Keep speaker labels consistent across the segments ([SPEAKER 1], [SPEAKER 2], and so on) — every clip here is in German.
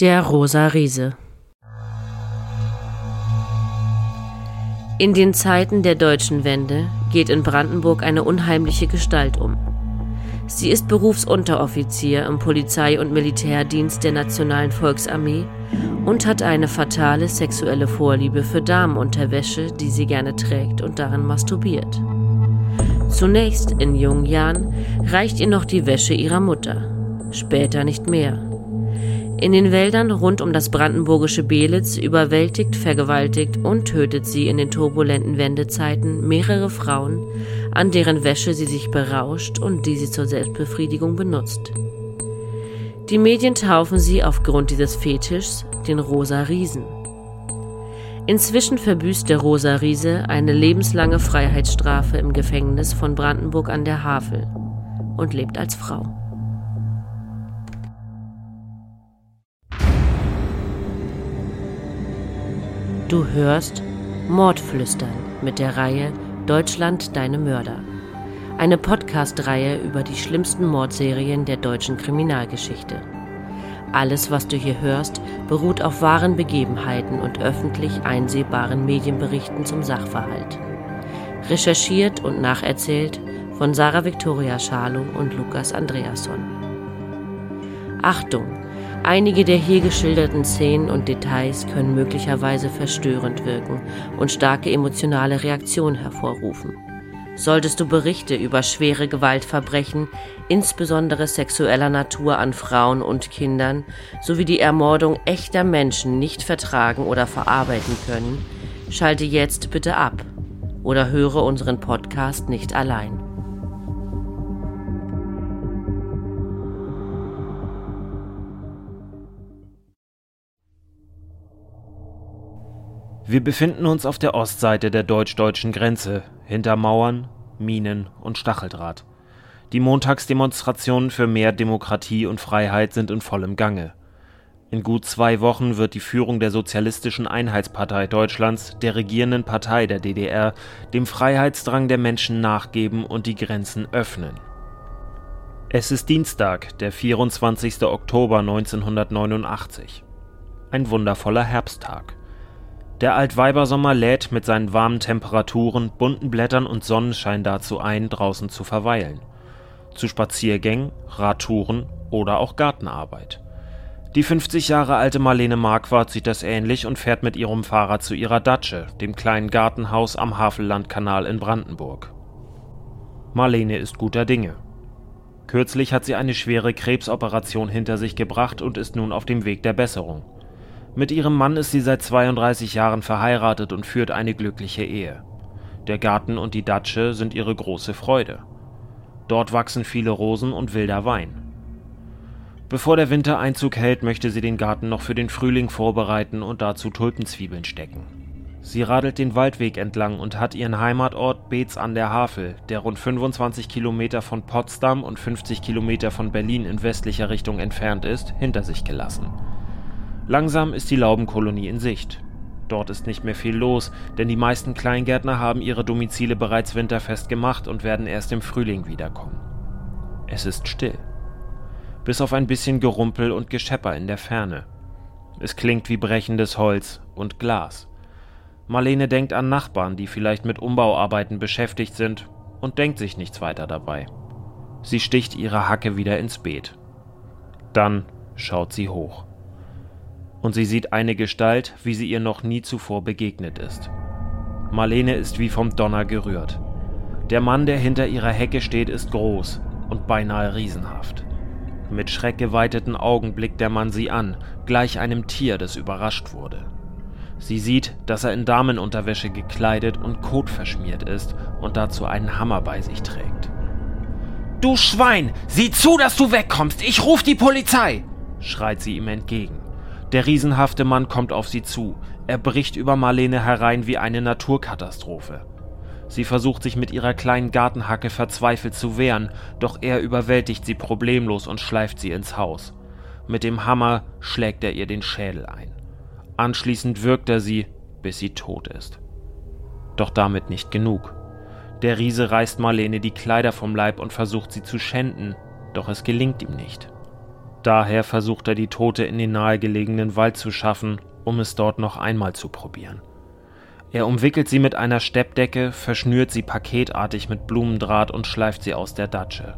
[SPEAKER 1] Der rosa Riese In den Zeiten der deutschen Wende geht in Brandenburg eine unheimliche Gestalt um. Sie ist Berufsunteroffizier im Polizei- und Militärdienst der Nationalen Volksarmee und hat eine fatale sexuelle Vorliebe für Damenunterwäsche, die sie gerne trägt und darin masturbiert. Zunächst in jungen Jahren reicht ihr noch die Wäsche ihrer Mutter, später nicht mehr. In den Wäldern rund um das brandenburgische Belitz überwältigt, vergewaltigt und tötet sie in den turbulenten Wendezeiten mehrere Frauen, an deren Wäsche sie sich berauscht und die sie zur Selbstbefriedigung benutzt. Die Medien taufen sie aufgrund dieses Fetischs den Rosa Riesen. Inzwischen verbüßt der Rosa Riese eine lebenslange Freiheitsstrafe im Gefängnis von Brandenburg an der Havel und lebt als Frau. Du hörst Mordflüstern mit der Reihe Deutschland deine Mörder. Eine Podcast-Reihe über die schlimmsten Mordserien der deutschen Kriminalgeschichte. Alles, was du hier hörst, beruht auf wahren Begebenheiten und öffentlich einsehbaren Medienberichten zum Sachverhalt. Recherchiert und nacherzählt von Sarah Victoria Schalow und Lukas Andreasson. Achtung! Einige der hier geschilderten Szenen und Details können möglicherweise verstörend wirken und starke emotionale Reaktionen hervorrufen. Solltest du Berichte über schwere Gewaltverbrechen, insbesondere sexueller Natur an Frauen und Kindern, sowie die Ermordung echter Menschen nicht vertragen oder verarbeiten können, schalte jetzt bitte ab oder höre unseren Podcast nicht allein.
[SPEAKER 2] Wir befinden uns auf der Ostseite der deutsch-deutschen Grenze, hinter Mauern, Minen und Stacheldraht. Die Montagsdemonstrationen für mehr Demokratie und Freiheit sind in vollem Gange. In gut zwei Wochen wird die Führung der Sozialistischen Einheitspartei Deutschlands, der regierenden Partei der DDR, dem Freiheitsdrang der Menschen nachgeben und die Grenzen öffnen. Es ist Dienstag, der 24. Oktober 1989. Ein wundervoller Herbsttag. Der Altweibersommer lädt mit seinen warmen Temperaturen, bunten Blättern und Sonnenschein dazu ein, draußen zu verweilen. Zu Spaziergängen, Radtouren oder auch Gartenarbeit. Die 50 Jahre alte Marlene Marquardt sieht das ähnlich und fährt mit ihrem Fahrrad zu ihrer Datsche, dem kleinen Gartenhaus am Havellandkanal in Brandenburg. Marlene ist guter Dinge. Kürzlich hat sie eine schwere Krebsoperation hinter sich gebracht und ist nun auf dem Weg der Besserung. Mit ihrem Mann ist sie seit 32 Jahren verheiratet und führt eine glückliche Ehe. Der Garten und die Datsche sind ihre große Freude. Dort wachsen viele Rosen und wilder Wein. Bevor der Winter Einzug hält, möchte sie den Garten noch für den Frühling vorbereiten und dazu Tulpenzwiebeln stecken. Sie radelt den Waldweg entlang und hat ihren Heimatort Beetz an der Havel, der rund 25 Kilometer von Potsdam und 50 Kilometer von Berlin in westlicher Richtung entfernt ist, hinter sich gelassen. Langsam ist die Laubenkolonie in Sicht. Dort ist nicht mehr viel los, denn die meisten Kleingärtner haben ihre Domizile bereits winterfest gemacht und werden erst im Frühling wiederkommen. Es ist still. Bis auf ein bisschen Gerumpel und Geschepper in der Ferne. Es klingt wie brechendes Holz und Glas. Marlene denkt an Nachbarn, die vielleicht mit Umbauarbeiten beschäftigt sind und denkt sich nichts weiter dabei. Sie sticht ihre Hacke wieder ins Beet. Dann schaut sie hoch und sie sieht eine Gestalt, wie sie ihr noch nie zuvor begegnet ist. Marlene ist wie vom Donner gerührt. Der Mann, der hinter ihrer Hecke steht, ist groß und beinahe riesenhaft. Mit schreckgeweiteten Augen blickt der Mann sie an, gleich einem Tier, das überrascht wurde. Sie sieht, dass er in Damenunterwäsche gekleidet und kotverschmiert ist und dazu einen Hammer bei sich trägt. Du Schwein, sieh zu, dass du wegkommst, ich ruf die Polizei! schreit sie ihm entgegen. Der riesenhafte Mann kommt auf sie zu. Er bricht über Marlene herein wie eine Naturkatastrophe. Sie versucht sich mit ihrer kleinen Gartenhacke verzweifelt zu wehren, doch er überwältigt sie problemlos und schleift sie ins Haus. Mit dem Hammer schlägt er ihr den Schädel ein. Anschließend wirkt er sie, bis sie tot ist. Doch damit nicht genug. Der Riese reißt Marlene die Kleider vom Leib und versucht sie zu schänden, doch es gelingt ihm nicht. Daher versucht er die Tote in den nahegelegenen Wald zu schaffen, um es dort noch einmal zu probieren. Er umwickelt sie mit einer Steppdecke, verschnürt sie paketartig mit Blumendraht und schleift sie aus der Datsche.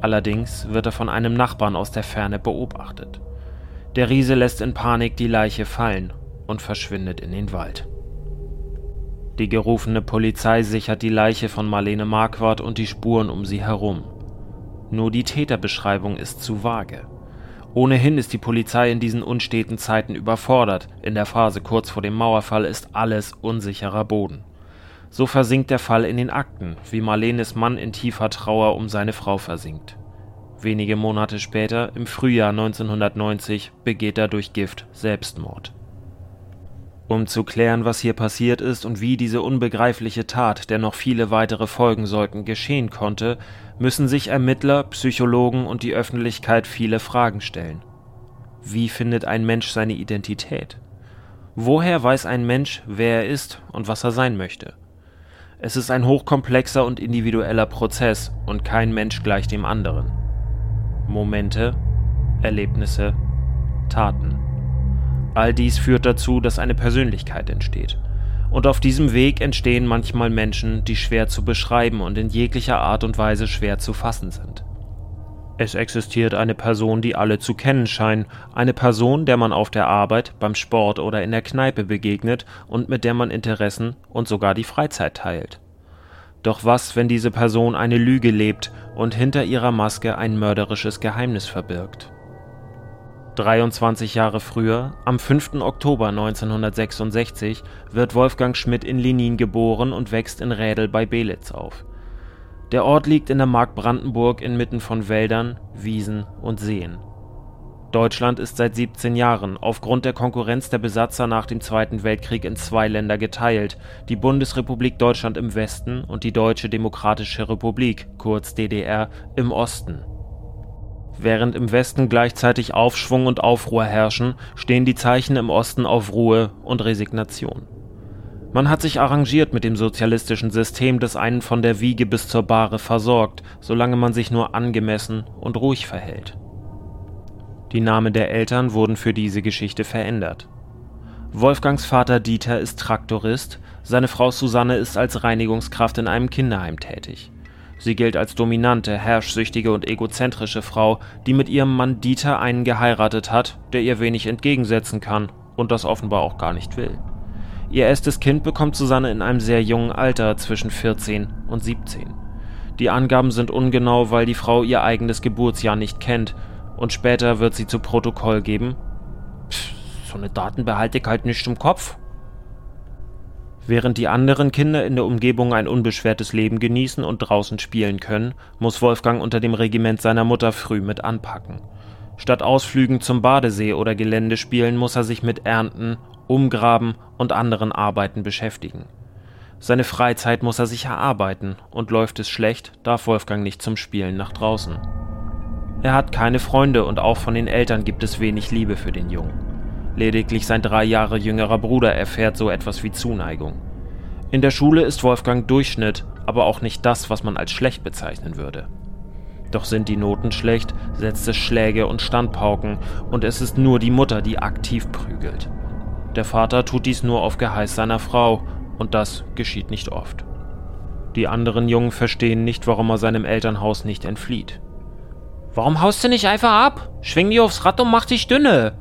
[SPEAKER 2] Allerdings wird er von einem Nachbarn aus der Ferne beobachtet. Der Riese lässt in Panik die Leiche fallen und verschwindet in den Wald. Die gerufene Polizei sichert die Leiche von Marlene Marquardt und die Spuren um sie herum. Nur die Täterbeschreibung ist zu vage. Ohnehin ist die Polizei in diesen unsteten Zeiten überfordert. In der Phase kurz vor dem Mauerfall ist alles unsicherer Boden. So versinkt der Fall in den Akten, wie Marlenes Mann in tiefer Trauer um seine Frau versinkt. Wenige Monate später, im Frühjahr 1990, begeht er durch Gift Selbstmord. Um zu klären, was hier passiert ist und wie diese unbegreifliche Tat, der noch viele weitere folgen sollten, geschehen konnte, müssen sich Ermittler, Psychologen und die Öffentlichkeit viele Fragen stellen. Wie findet ein Mensch seine Identität? Woher weiß ein Mensch, wer er ist und was er sein möchte? Es ist ein hochkomplexer und individueller Prozess und kein Mensch gleich dem anderen. Momente, Erlebnisse, Taten. All dies führt dazu, dass eine Persönlichkeit entsteht. Und auf diesem Weg entstehen manchmal Menschen, die schwer zu beschreiben und in jeglicher Art und Weise schwer zu fassen sind. Es existiert eine Person, die alle zu kennen scheinen, eine Person, der man auf der Arbeit, beim Sport oder in der Kneipe begegnet und mit der man Interessen und sogar die Freizeit teilt. Doch was, wenn diese Person eine Lüge lebt und hinter ihrer Maske ein mörderisches Geheimnis verbirgt? 23 Jahre früher, am 5. Oktober 1966, wird Wolfgang Schmidt in Lenin geboren und wächst in Rädel bei Belitz auf. Der Ort liegt in der Mark Brandenburg inmitten von Wäldern, Wiesen und Seen. Deutschland ist seit 17 Jahren aufgrund der Konkurrenz der Besatzer nach dem Zweiten Weltkrieg in zwei Länder geteilt, die Bundesrepublik Deutschland im Westen und die Deutsche Demokratische Republik, kurz DDR, im Osten. Während im Westen gleichzeitig Aufschwung und Aufruhr herrschen, stehen die Zeichen im Osten auf Ruhe und Resignation. Man hat sich arrangiert mit dem sozialistischen System, das einen von der Wiege bis zur Bahre versorgt, solange man sich nur angemessen und ruhig verhält. Die Namen der Eltern wurden für diese Geschichte verändert. Wolfgangs Vater Dieter ist Traktorist, seine Frau Susanne ist als Reinigungskraft in einem Kinderheim tätig. Sie gilt als dominante, herrschsüchtige und egozentrische Frau, die mit ihrem Mann Dieter einen geheiratet hat, der ihr wenig entgegensetzen kann und das offenbar auch gar nicht will. Ihr erstes Kind bekommt Susanne in einem sehr jungen Alter, zwischen 14 und 17. Die Angaben sind ungenau, weil die Frau ihr eigenes Geburtsjahr nicht kennt, und später wird sie zu Protokoll geben: Pff, so eine Daten behalte ich halt nicht im Kopf. Während die anderen Kinder in der Umgebung ein unbeschwertes Leben genießen und draußen spielen können, muss Wolfgang unter dem Regiment seiner Mutter früh mit anpacken. Statt Ausflügen zum Badesee oder Geländespielen muss er sich mit Ernten, Umgraben und anderen Arbeiten beschäftigen. Seine Freizeit muss er sich erarbeiten, und läuft es schlecht, darf Wolfgang nicht zum Spielen nach draußen. Er hat keine Freunde und auch von den Eltern gibt es wenig Liebe für den Jungen. Lediglich sein drei Jahre jüngerer Bruder erfährt so etwas wie Zuneigung. In der Schule ist Wolfgang Durchschnitt, aber auch nicht das, was man als schlecht bezeichnen würde. Doch sind die Noten schlecht, setzt es Schläge und Standpauken, und es ist nur die Mutter, die aktiv prügelt. Der Vater tut dies nur auf Geheiß seiner Frau, und das geschieht nicht oft. Die anderen Jungen verstehen nicht, warum er seinem Elternhaus nicht entflieht. Warum haust du nicht einfach ab? Schwing die aufs Rad und mach dich dünne,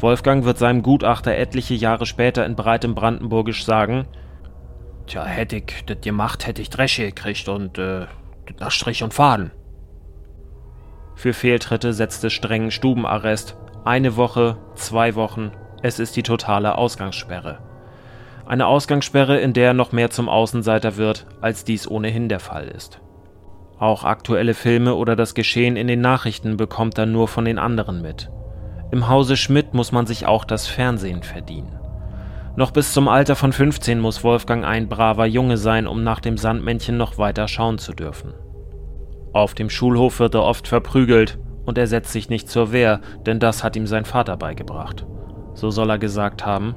[SPEAKER 2] Wolfgang wird seinem Gutachter etliche Jahre später in breitem Brandenburgisch sagen: Tja, hätte ich das gemacht, hätte ich Dresche gekriegt und äh, nach Strich und Faden. Für Fehltritte setzt es strengen Stubenarrest. Eine Woche, zwei Wochen, es ist die totale Ausgangssperre. Eine Ausgangssperre, in der er noch mehr zum Außenseiter wird, als dies ohnehin der Fall ist. Auch aktuelle Filme oder das Geschehen in den Nachrichten bekommt er nur von den anderen mit. Im Hause Schmidt muss man sich auch das Fernsehen verdienen. Noch bis zum Alter von 15 muss Wolfgang ein braver Junge sein, um nach dem Sandmännchen noch weiter schauen zu dürfen. Auf dem Schulhof wird er oft verprügelt und er setzt sich nicht zur Wehr, denn das hat ihm sein Vater beigebracht. So soll er gesagt haben: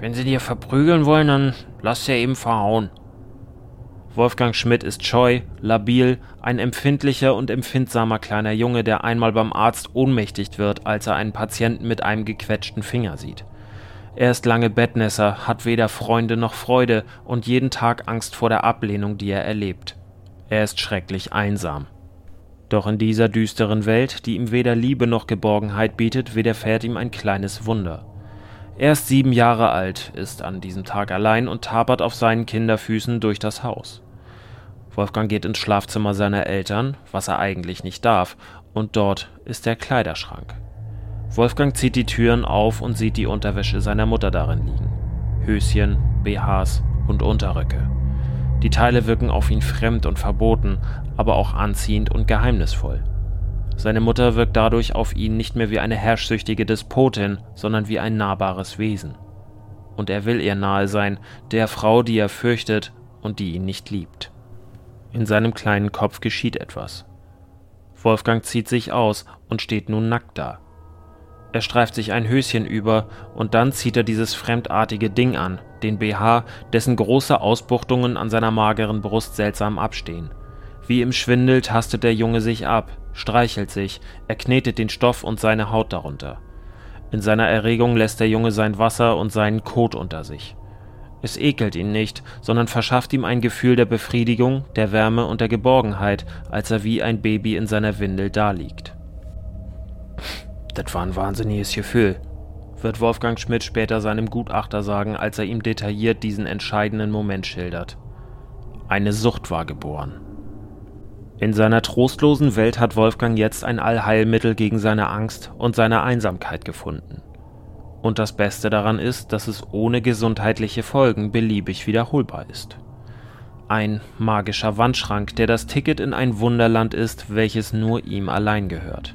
[SPEAKER 2] Wenn sie dir verprügeln wollen, dann lass sie eben verhauen. Wolfgang Schmidt ist scheu, labil, ein empfindlicher und empfindsamer kleiner Junge, der einmal beim Arzt ohnmächtig wird, als er einen Patienten mit einem gequetschten Finger sieht. Er ist lange Bettnässer, hat weder Freunde noch Freude und jeden Tag Angst vor der Ablehnung, die er erlebt. Er ist schrecklich einsam. Doch in dieser düsteren Welt, die ihm weder Liebe noch Geborgenheit bietet, widerfährt ihm ein kleines Wunder. Er ist sieben Jahre alt, ist an diesem Tag allein und tapert auf seinen Kinderfüßen durch das Haus. Wolfgang geht ins Schlafzimmer seiner Eltern, was er eigentlich nicht darf, und dort ist der Kleiderschrank. Wolfgang zieht die Türen auf und sieht die Unterwäsche seiner Mutter darin liegen. Höschen, BHs und Unterröcke. Die Teile wirken auf ihn fremd und verboten, aber auch anziehend und geheimnisvoll. Seine Mutter wirkt dadurch auf ihn nicht mehr wie eine herrschsüchtige Despotin, sondern wie ein nahbares Wesen. Und er will ihr nahe sein, der Frau, die er fürchtet und die ihn nicht liebt. In seinem kleinen Kopf geschieht etwas. Wolfgang zieht sich aus und steht nun nackt da. Er streift sich ein Höschen über und dann zieht er dieses fremdartige Ding an, den BH, dessen große Ausbuchtungen an seiner mageren Brust seltsam abstehen. Wie im Schwindel tastet der Junge sich ab, streichelt sich, er knetet den Stoff und seine Haut darunter. In seiner Erregung lässt der Junge sein Wasser und seinen Kot unter sich. Es ekelt ihn nicht, sondern verschafft ihm ein Gefühl der Befriedigung, der Wärme und der Geborgenheit, als er wie ein Baby in seiner Windel daliegt. Das war ein wahnsinniges Gefühl, wird Wolfgang Schmidt später seinem Gutachter sagen, als er ihm detailliert diesen entscheidenden Moment schildert. Eine Sucht war geboren. In seiner trostlosen Welt hat Wolfgang jetzt ein Allheilmittel gegen seine Angst und seine Einsamkeit gefunden. Und das Beste daran ist, dass es ohne gesundheitliche Folgen beliebig wiederholbar ist. Ein magischer Wandschrank, der das Ticket in ein Wunderland ist, welches nur ihm allein gehört.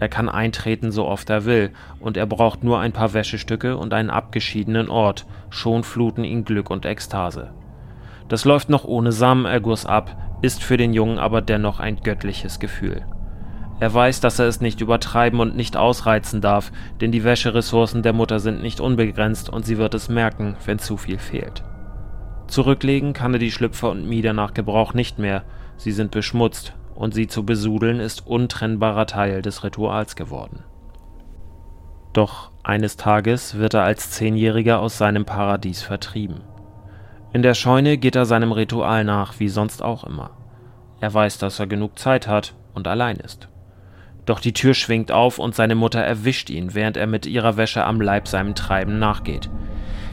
[SPEAKER 2] Er kann eintreten, so oft er will, und er braucht nur ein paar Wäschestücke und einen abgeschiedenen Ort, schon fluten ihn Glück und Ekstase. Das läuft noch ohne Samenerguss ab, ist für den Jungen aber dennoch ein göttliches Gefühl. Er weiß, dass er es nicht übertreiben und nicht ausreizen darf, denn die Wäscheressourcen der Mutter sind nicht unbegrenzt und sie wird es merken, wenn zu viel fehlt. Zurücklegen kann er die Schlüpfer und Mieder nach Gebrauch nicht mehr, sie sind beschmutzt, und sie zu besudeln ist untrennbarer Teil des Rituals geworden. Doch eines Tages wird er als Zehnjähriger aus seinem Paradies vertrieben. In der Scheune geht er seinem Ritual nach, wie sonst auch immer. Er weiß, dass er genug Zeit hat und allein ist. Doch die Tür schwingt auf und seine Mutter erwischt ihn, während er mit ihrer Wäsche am Leib seinem Treiben nachgeht.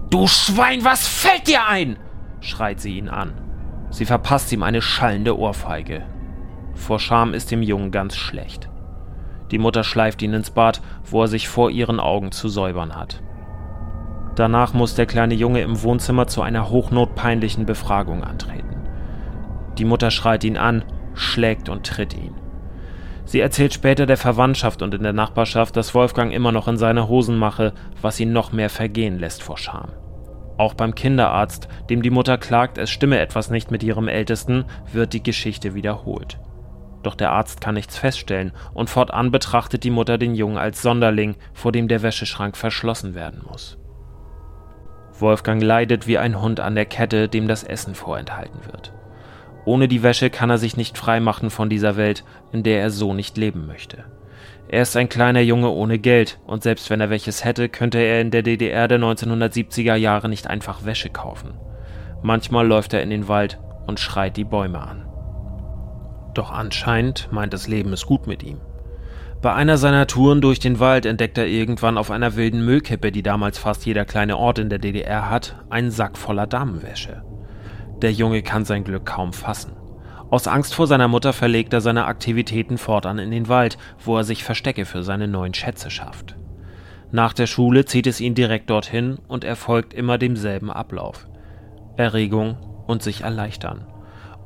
[SPEAKER 2] Du Schwein, was fällt dir ein? schreit sie ihn an. Sie verpasst ihm eine schallende Ohrfeige. Vor Scham ist dem Jungen ganz schlecht. Die Mutter schleift ihn ins Bad, wo er sich vor ihren Augen zu säubern hat. Danach muss der kleine Junge im Wohnzimmer zu einer hochnotpeinlichen Befragung antreten. Die Mutter schreit ihn an, schlägt und tritt ihn. Sie erzählt später der Verwandtschaft und in der Nachbarschaft, dass Wolfgang immer noch in seine Hosen mache, was ihn noch mehr vergehen lässt vor Scham. Auch beim Kinderarzt, dem die Mutter klagt, es stimme etwas nicht mit ihrem Ältesten, wird die Geschichte wiederholt. Doch der Arzt kann nichts feststellen und fortan betrachtet die Mutter den Jungen als Sonderling, vor dem der Wäscheschrank verschlossen werden muss. Wolfgang leidet wie ein Hund an der Kette, dem das Essen vorenthalten wird. Ohne die Wäsche kann er sich nicht freimachen von dieser Welt, in der er so nicht leben möchte. Er ist ein kleiner Junge ohne Geld, und selbst wenn er welches hätte, könnte er in der DDR der 1970er Jahre nicht einfach Wäsche kaufen. Manchmal läuft er in den Wald und schreit die Bäume an. Doch anscheinend meint das Leben es gut mit ihm. Bei einer seiner Touren durch den Wald entdeckt er irgendwann auf einer wilden Müllkippe, die damals fast jeder kleine Ort in der DDR hat, einen Sack voller Damenwäsche. Der Junge kann sein Glück kaum fassen. Aus Angst vor seiner Mutter verlegt er seine Aktivitäten fortan in den Wald, wo er sich Verstecke für seine neuen Schätze schafft. Nach der Schule zieht es ihn direkt dorthin und er folgt immer demselben Ablauf. Erregung und sich erleichtern.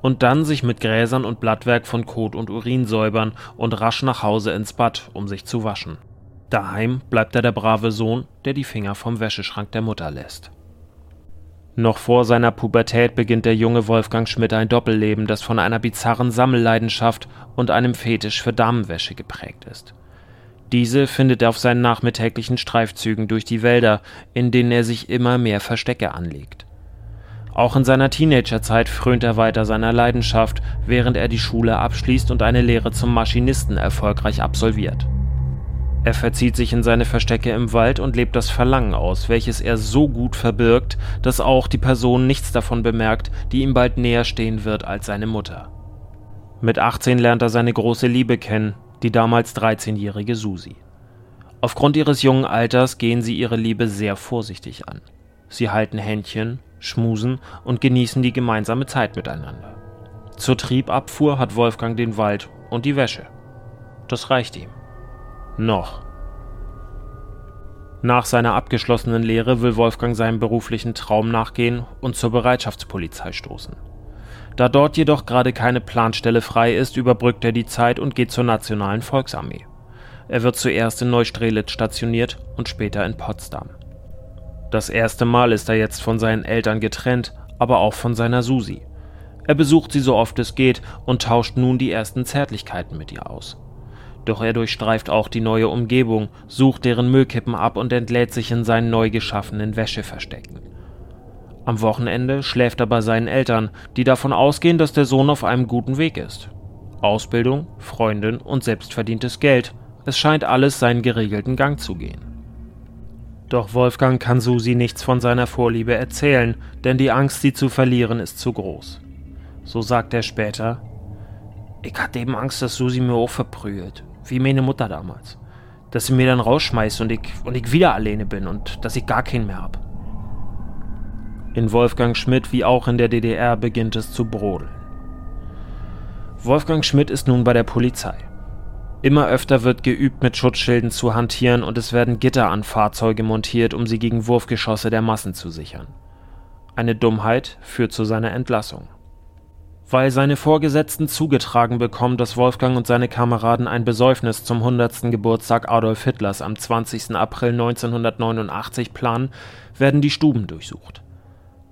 [SPEAKER 2] Und dann sich mit Gräsern und Blattwerk von Kot und Urin säubern und rasch nach Hause ins Bad, um sich zu waschen. Daheim bleibt er der brave Sohn, der die Finger vom Wäscheschrank der Mutter lässt. Noch vor seiner Pubertät beginnt der junge Wolfgang Schmidt ein Doppelleben, das von einer bizarren Sammelleidenschaft und einem Fetisch für Damenwäsche geprägt ist. Diese findet er auf seinen nachmittäglichen Streifzügen durch die Wälder, in denen er sich immer mehr Verstecke anlegt. Auch in seiner Teenagerzeit frönt er weiter seiner Leidenschaft, während er die Schule abschließt und eine Lehre zum Maschinisten erfolgreich absolviert. Er verzieht sich in seine Verstecke im Wald und lebt das Verlangen aus, welches er so gut verbirgt, dass auch die Person nichts davon bemerkt, die ihm bald näher stehen wird als seine Mutter. Mit 18 lernt er seine große Liebe kennen, die damals 13-jährige Susi. Aufgrund ihres jungen Alters gehen sie ihre Liebe sehr vorsichtig an. Sie halten Händchen, schmusen und genießen die gemeinsame Zeit miteinander. Zur Triebabfuhr hat Wolfgang den Wald und die Wäsche. Das reicht ihm. Noch. Nach seiner abgeschlossenen Lehre will Wolfgang seinem beruflichen Traum nachgehen und zur Bereitschaftspolizei stoßen. Da dort jedoch gerade keine Planstelle frei ist, überbrückt er die Zeit und geht zur Nationalen Volksarmee. Er wird zuerst in Neustrelitz stationiert und später in Potsdam. Das erste Mal ist er jetzt von seinen Eltern getrennt, aber auch von seiner Susi. Er besucht sie so oft es geht und tauscht nun die ersten Zärtlichkeiten mit ihr aus. Doch er durchstreift auch die neue Umgebung, sucht deren Müllkippen ab und entlädt sich in seinen neu geschaffenen Wäscheverstecken. Am Wochenende schläft er bei seinen Eltern, die davon ausgehen, dass der Sohn auf einem guten Weg ist. Ausbildung, Freundin und selbstverdientes Geld, es scheint alles seinen geregelten Gang zu gehen. Doch Wolfgang kann Susi nichts von seiner Vorliebe erzählen, denn die Angst, sie zu verlieren, ist zu groß. So sagt er später: Ich hatte eben Angst, dass Susi mir auch verprügelt wie meine Mutter damals. Dass sie mir dann rausschmeißt und ich, und ich wieder alleine bin und dass ich gar keinen mehr hab. In Wolfgang Schmidt wie auch in der DDR beginnt es zu brodeln. Wolfgang Schmidt ist nun bei der Polizei. Immer öfter wird geübt, mit Schutzschilden zu hantieren und es werden Gitter an Fahrzeuge montiert, um sie gegen Wurfgeschosse der Massen zu sichern. Eine Dummheit führt zu seiner Entlassung weil seine Vorgesetzten zugetragen bekommen, dass Wolfgang und seine Kameraden ein Besäufnis zum 100. Geburtstag Adolf Hitlers am 20. April 1989 planen, werden die Stuben durchsucht.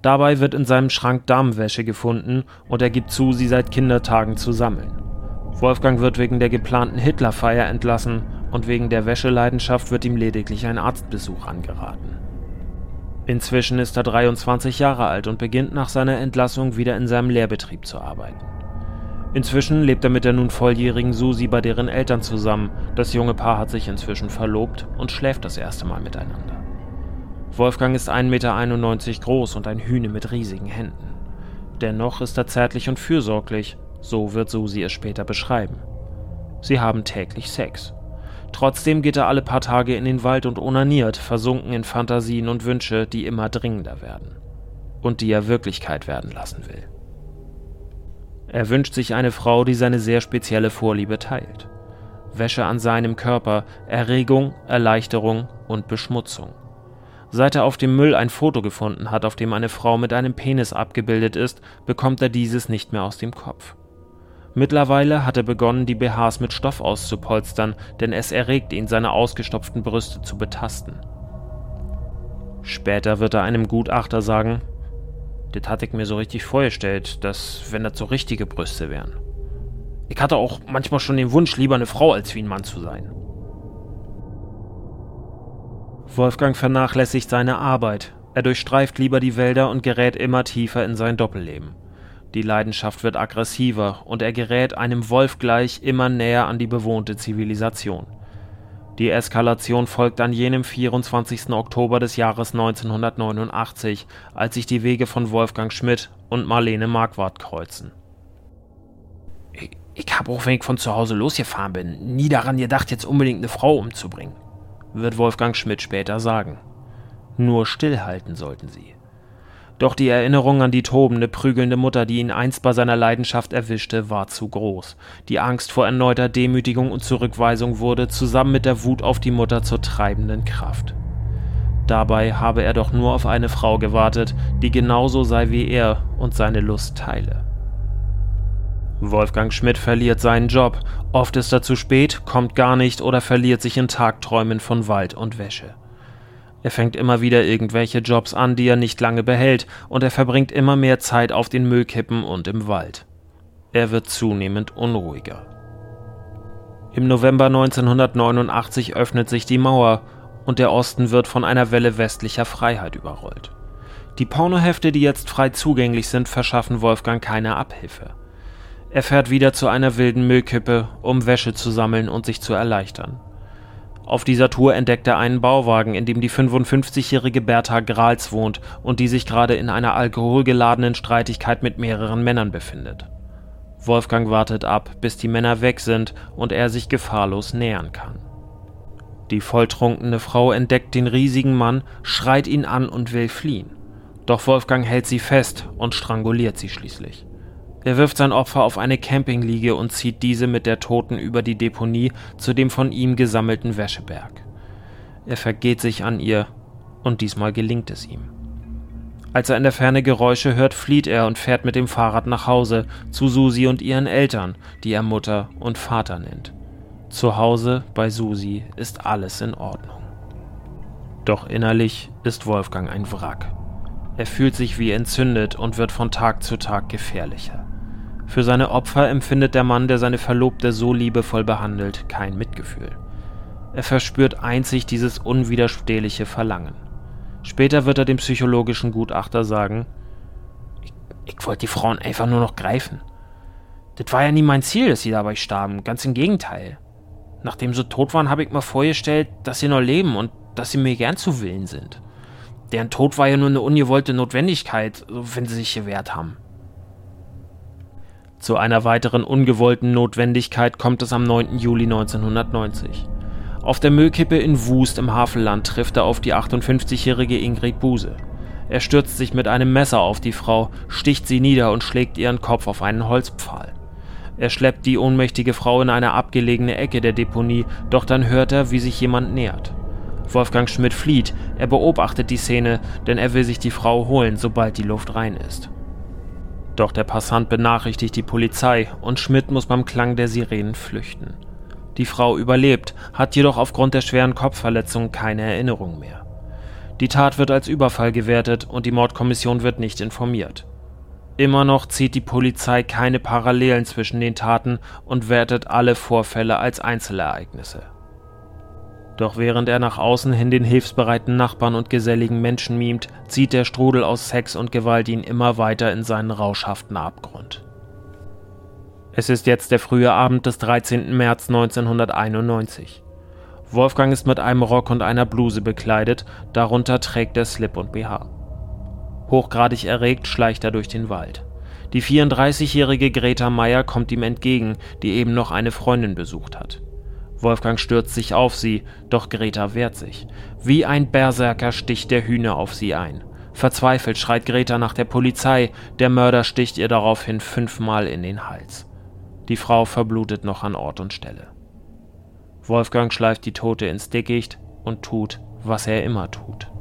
[SPEAKER 2] Dabei wird in seinem Schrank Damenwäsche gefunden und er gibt zu, sie seit Kindertagen zu sammeln. Wolfgang wird wegen der geplanten Hitlerfeier entlassen und wegen der Wäscheleidenschaft wird ihm lediglich ein Arztbesuch angeraten. Inzwischen ist er 23 Jahre alt und beginnt nach seiner Entlassung wieder in seinem Lehrbetrieb zu arbeiten. Inzwischen lebt er mit der nun volljährigen Susi bei deren Eltern zusammen. Das junge Paar hat sich inzwischen verlobt und schläft das erste Mal miteinander. Wolfgang ist 1,91 Meter groß und ein Hühne mit riesigen Händen. Dennoch ist er zärtlich und fürsorglich, so wird Susi es später beschreiben. Sie haben täglich Sex. Trotzdem geht er alle paar Tage in den Wald und onaniert, versunken in Fantasien und Wünsche, die immer dringender werden. Und die er Wirklichkeit werden lassen will. Er wünscht sich eine Frau, die seine sehr spezielle Vorliebe teilt. Wäsche an seinem Körper, Erregung, Erleichterung und Beschmutzung. Seit er auf dem Müll ein Foto gefunden hat, auf dem eine Frau mit einem Penis abgebildet ist, bekommt er dieses nicht mehr aus dem Kopf. Mittlerweile hat er begonnen, die BHs mit Stoff auszupolstern, denn es erregt ihn, seine ausgestopften Brüste zu betasten. Später wird er einem Gutachter sagen, das hatte ich mir so richtig vorgestellt, dass, wenn das so richtige Brüste wären. Ich hatte auch manchmal schon den Wunsch, lieber eine Frau als wie ein Mann zu sein. Wolfgang vernachlässigt seine Arbeit. Er durchstreift lieber die Wälder und gerät immer tiefer in sein Doppelleben. Die Leidenschaft wird aggressiver und er gerät einem Wolf gleich immer näher an die bewohnte Zivilisation. Die Eskalation folgt an jenem 24. Oktober des Jahres 1989, als sich die Wege von Wolfgang Schmidt und Marlene Marquardt kreuzen. Ich, ich habe auch, wenn ich von zu Hause losgefahren bin, nie daran gedacht, jetzt unbedingt eine Frau umzubringen, wird Wolfgang Schmidt später sagen. Nur stillhalten sollten sie. Doch die Erinnerung an die tobende, prügelnde Mutter, die ihn einst bei seiner Leidenschaft erwischte, war zu groß. Die Angst vor erneuter Demütigung und Zurückweisung wurde zusammen mit der Wut auf die Mutter zur treibenden Kraft. Dabei habe er doch nur auf eine Frau gewartet, die genauso sei wie er und seine Lust teile. Wolfgang Schmidt verliert seinen Job, oft ist er zu spät, kommt gar nicht oder verliert sich in Tagträumen von Wald und Wäsche. Er fängt immer wieder irgendwelche Jobs an, die er nicht lange behält, und er verbringt immer mehr Zeit auf den Müllkippen und im Wald. Er wird zunehmend unruhiger. Im November 1989 öffnet sich die Mauer und der Osten wird von einer Welle westlicher Freiheit überrollt. Die Pornohefte, die jetzt frei zugänglich sind, verschaffen Wolfgang keine Abhilfe. Er fährt wieder zu einer wilden Müllkippe, um Wäsche zu sammeln und sich zu erleichtern. Auf dieser Tour entdeckt er einen Bauwagen, in dem die 55-jährige Bertha Grals wohnt und die sich gerade in einer alkoholgeladenen Streitigkeit mit mehreren Männern befindet. Wolfgang wartet ab, bis die Männer weg sind und er sich gefahrlos nähern kann. Die volltrunkene Frau entdeckt den riesigen Mann, schreit ihn an und will fliehen. Doch Wolfgang hält sie fest und stranguliert sie schließlich. Er wirft sein Opfer auf eine Campingliege und zieht diese mit der Toten über die Deponie zu dem von ihm gesammelten Wäscheberg. Er vergeht sich an ihr und diesmal gelingt es ihm. Als er in der Ferne Geräusche hört, flieht er und fährt mit dem Fahrrad nach Hause zu Susi und ihren Eltern, die er Mutter und Vater nennt. Zu Hause bei Susi ist alles in Ordnung. Doch innerlich ist Wolfgang ein Wrack. Er fühlt sich wie entzündet und wird von Tag zu Tag gefährlicher. Für seine Opfer empfindet der Mann, der seine Verlobte so liebevoll behandelt, kein Mitgefühl. Er verspürt einzig dieses unwiderstehliche Verlangen. Später wird er dem psychologischen Gutachter sagen, ich, ich wollte die Frauen einfach nur noch greifen. Das war ja nie mein Ziel, dass sie dabei starben, ganz im Gegenteil. Nachdem sie tot waren, habe ich mir vorgestellt, dass sie noch leben und dass sie mir gern zu Willen sind. Deren Tod war ja nur eine ungewollte Notwendigkeit, wenn sie sich gewehrt haben. Zu einer weiteren ungewollten Notwendigkeit kommt es am 9. Juli 1990. Auf der Müllkippe in Wust im Havelland trifft er auf die 58-jährige Ingrid Buse. Er stürzt sich mit einem Messer auf die Frau, sticht sie nieder und schlägt ihren Kopf auf einen Holzpfahl. Er schleppt die ohnmächtige Frau in eine abgelegene Ecke der Deponie, doch dann hört er, wie sich jemand nähert. Wolfgang Schmidt flieht, er beobachtet die Szene, denn er will sich die Frau holen, sobald die Luft rein ist. Doch der Passant benachrichtigt die Polizei und Schmidt muss beim Klang der Sirenen flüchten. Die Frau überlebt, hat jedoch aufgrund der schweren Kopfverletzung keine Erinnerung mehr. Die Tat wird als Überfall gewertet und die Mordkommission wird nicht informiert. Immer noch zieht die Polizei keine Parallelen zwischen den Taten und wertet alle Vorfälle als Einzelereignisse. Doch während er nach außen hin den hilfsbereiten Nachbarn und geselligen Menschen mimt, zieht der Strudel aus Sex und Gewalt ihn immer weiter in seinen rauschhaften Abgrund. Es ist jetzt der frühe Abend des 13. März 1991. Wolfgang ist mit einem Rock und einer Bluse bekleidet, darunter trägt er Slip und BH. Hochgradig erregt schleicht er durch den Wald. Die 34-jährige Greta Meyer kommt ihm entgegen, die eben noch eine Freundin besucht hat. Wolfgang stürzt sich auf sie, doch Greta wehrt sich. Wie ein Berserker sticht der Hühner auf sie ein. Verzweifelt schreit Greta nach der Polizei, der Mörder sticht ihr daraufhin fünfmal in den Hals. Die Frau verblutet noch an Ort und Stelle. Wolfgang schleift die Tote ins Dickicht und tut, was er immer tut.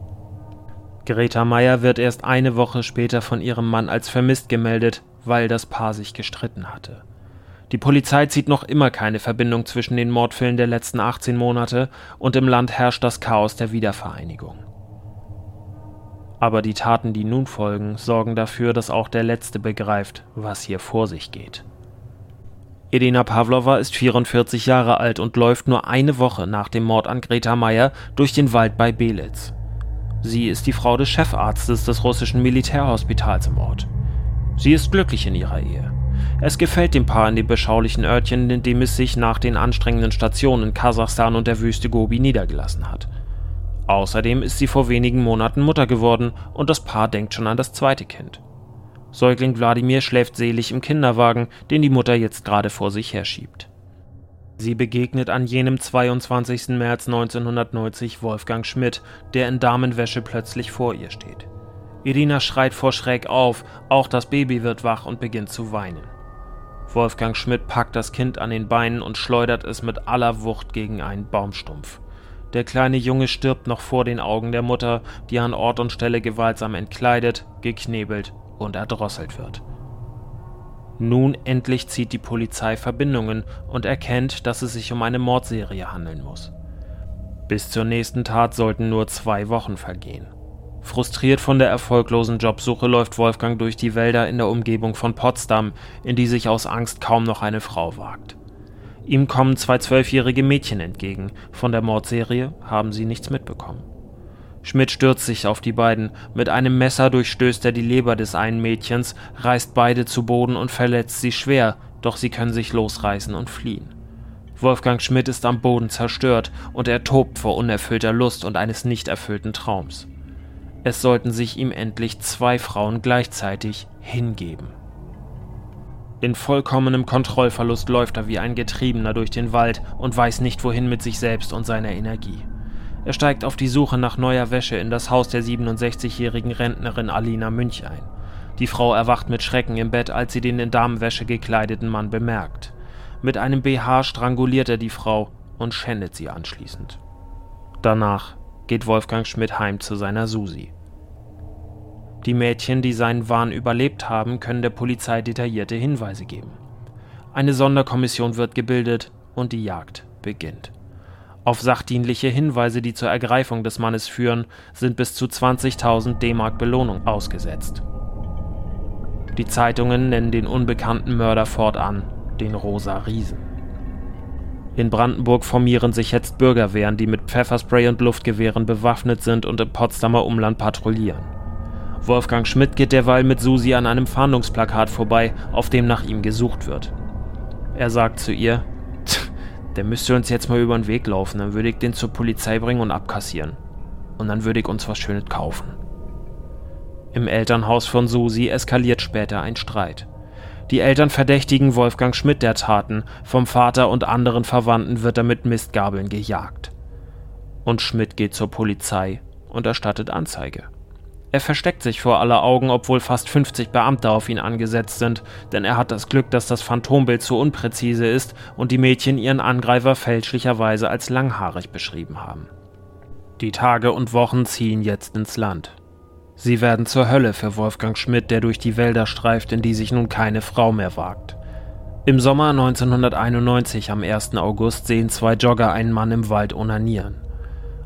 [SPEAKER 2] Greta Meyer wird erst eine Woche später von ihrem Mann als vermisst gemeldet, weil das Paar sich gestritten hatte. Die Polizei zieht noch immer keine Verbindung zwischen den Mordfällen der letzten 18 Monate und im Land herrscht das Chaos der Wiedervereinigung. Aber die Taten, die nun folgen, sorgen dafür, dass auch der Letzte begreift, was hier vor sich geht. Edina Pavlova ist 44 Jahre alt und läuft nur eine Woche nach dem Mord an Greta Meyer durch den Wald bei Belitz. Sie ist die Frau des Chefarztes des russischen Militärhospitals im Ort. Sie ist glücklich in ihrer Ehe. Es gefällt dem Paar in dem beschaulichen Örtchen, in dem es sich nach den anstrengenden Stationen in Kasachstan und der Wüste Gobi niedergelassen hat. Außerdem ist sie vor wenigen Monaten Mutter geworden und das Paar denkt schon an das zweite Kind. Säugling Wladimir schläft selig im Kinderwagen, den die Mutter jetzt gerade vor sich herschiebt. Sie begegnet an jenem 22. März 1990 Wolfgang Schmidt, der in Damenwäsche plötzlich vor ihr steht. Irina schreit vor Schreck auf, auch das Baby wird wach und beginnt zu weinen. Wolfgang Schmidt packt das Kind an den Beinen und schleudert es mit aller Wucht gegen einen Baumstumpf. Der kleine Junge stirbt noch vor den Augen der Mutter, die an Ort und Stelle gewaltsam entkleidet, geknebelt und erdrosselt wird. Nun endlich zieht die Polizei Verbindungen und erkennt, dass es sich um eine Mordserie handeln muss. Bis zur nächsten Tat sollten nur zwei Wochen vergehen. Frustriert von der erfolglosen Jobsuche läuft Wolfgang durch die Wälder in der Umgebung von Potsdam, in die sich aus Angst kaum noch eine Frau wagt. Ihm kommen zwei zwölfjährige Mädchen entgegen, von der Mordserie haben sie nichts mitbekommen. Schmidt stürzt sich auf die beiden. Mit einem Messer durchstößt er die Leber des einen Mädchens, reißt beide zu Boden und verletzt sie schwer, doch sie können sich losreißen und fliehen. Wolfgang Schmidt ist am Boden zerstört und er tobt vor unerfüllter Lust und eines nicht erfüllten Traums. Es sollten sich ihm endlich zwei Frauen gleichzeitig hingeben. In vollkommenem Kontrollverlust läuft er wie ein Getriebener durch den Wald und weiß nicht wohin mit sich selbst und seiner Energie. Er steigt auf die Suche nach neuer Wäsche in das Haus der 67-jährigen Rentnerin Alina Münch ein. Die Frau erwacht mit Schrecken im Bett, als sie den in Damenwäsche gekleideten Mann bemerkt. Mit einem BH stranguliert er die Frau und schändet sie anschließend. Danach geht Wolfgang Schmidt heim zu seiner Susi. Die Mädchen, die seinen Wahn überlebt haben, können der Polizei detaillierte Hinweise geben. Eine Sonderkommission wird gebildet und die Jagd beginnt. Auf sachdienliche Hinweise, die zur Ergreifung des Mannes führen, sind bis zu 20.000 D-Mark Belohnung ausgesetzt. Die Zeitungen nennen den unbekannten Mörder fortan den Rosa Riesen. In Brandenburg formieren sich jetzt Bürgerwehren, die mit Pfefferspray und Luftgewehren bewaffnet sind und im Potsdamer Umland patrouillieren. Wolfgang Schmidt geht derweil mit Susi an einem Fahndungsplakat vorbei, auf dem nach ihm gesucht wird. Er sagt zu ihr, der müsste uns jetzt mal über den Weg laufen, dann würde ich den zur Polizei bringen und abkassieren. Und dann würde ich uns was Schönes kaufen. Im Elternhaus von Susi eskaliert später ein Streit. Die Eltern verdächtigen Wolfgang Schmidt der Taten, vom Vater und anderen Verwandten wird er mit Mistgabeln gejagt. Und Schmidt geht zur Polizei und erstattet Anzeige. Er versteckt sich vor aller Augen, obwohl fast 50 Beamte auf ihn angesetzt sind, denn er hat das Glück, dass das Phantombild zu unpräzise ist und die Mädchen ihren Angreifer fälschlicherweise als langhaarig beschrieben haben. Die Tage und Wochen ziehen jetzt ins Land. Sie werden zur Hölle für Wolfgang Schmidt, der durch die Wälder streift, in die sich nun keine Frau mehr wagt. Im Sommer 1991, am 1. August, sehen zwei Jogger einen Mann im Wald onanieren.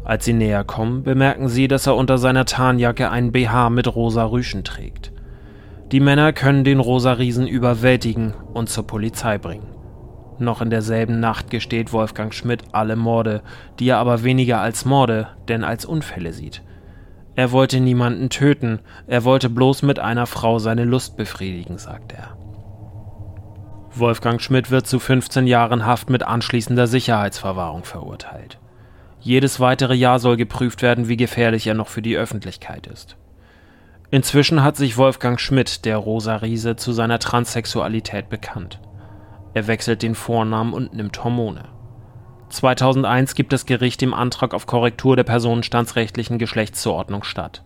[SPEAKER 2] Als sie näher kommen, bemerken sie, dass er unter seiner Tarnjacke einen BH mit rosa Rüschen trägt. Die Männer können den rosa Riesen überwältigen und zur Polizei bringen. Noch in derselben Nacht gesteht Wolfgang Schmidt alle Morde, die er aber weniger als Morde, denn als Unfälle sieht. Er wollte niemanden töten, er wollte bloß mit einer Frau seine Lust befriedigen, sagt er. Wolfgang Schmidt wird zu 15 Jahren Haft mit anschließender Sicherheitsverwahrung verurteilt. Jedes weitere Jahr soll geprüft werden, wie gefährlich er noch für die Öffentlichkeit ist. Inzwischen hat sich Wolfgang Schmidt, der Rosa Riese, zu seiner Transsexualität bekannt. Er wechselt den Vornamen und nimmt Hormone. 2001 gibt das Gericht dem Antrag auf Korrektur der personenstandsrechtlichen Geschlechtszuordnung statt.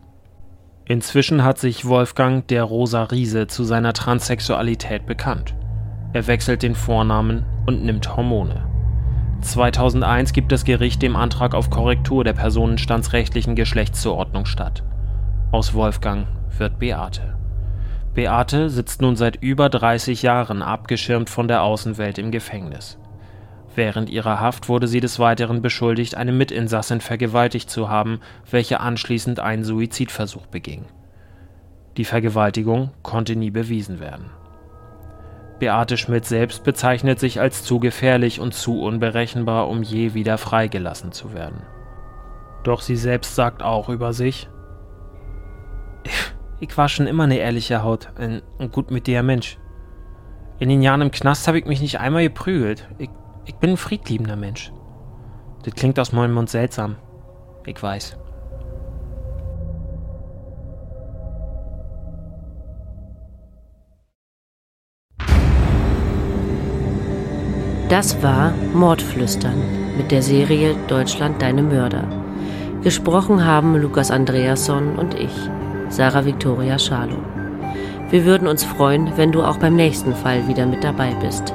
[SPEAKER 2] Inzwischen hat sich Wolfgang der Rosa Riese zu seiner Transsexualität bekannt. Er wechselt den Vornamen und nimmt Hormone. 2001 gibt das Gericht dem Antrag auf Korrektur der personenstandsrechtlichen Geschlechtszuordnung statt. Aus Wolfgang wird Beate. Beate sitzt nun seit über 30 Jahren abgeschirmt von der Außenwelt im Gefängnis. Während ihrer Haft wurde sie des Weiteren beschuldigt, eine Mitinsassin vergewaltigt zu haben, welche anschließend einen Suizidversuch beging. Die Vergewaltigung konnte nie bewiesen werden. Beate Schmidt selbst bezeichnet sich als zu gefährlich und zu unberechenbar, um je wieder freigelassen zu werden. Doch sie selbst sagt auch über sich, ich war schon immer eine ehrliche Haut, ein, gut mit dir Mensch. In den Jahren im Knast habe ich mich nicht einmal geprügelt. Ich ich bin ein friedliebender Mensch. Das klingt aus meinem Mund seltsam. Ich weiß.
[SPEAKER 1] Das war Mordflüstern mit der Serie Deutschland deine Mörder. Gesprochen haben Lukas Andreasson und ich, Sarah Victoria Schalow. Wir würden uns freuen, wenn du auch beim nächsten Fall wieder mit dabei bist.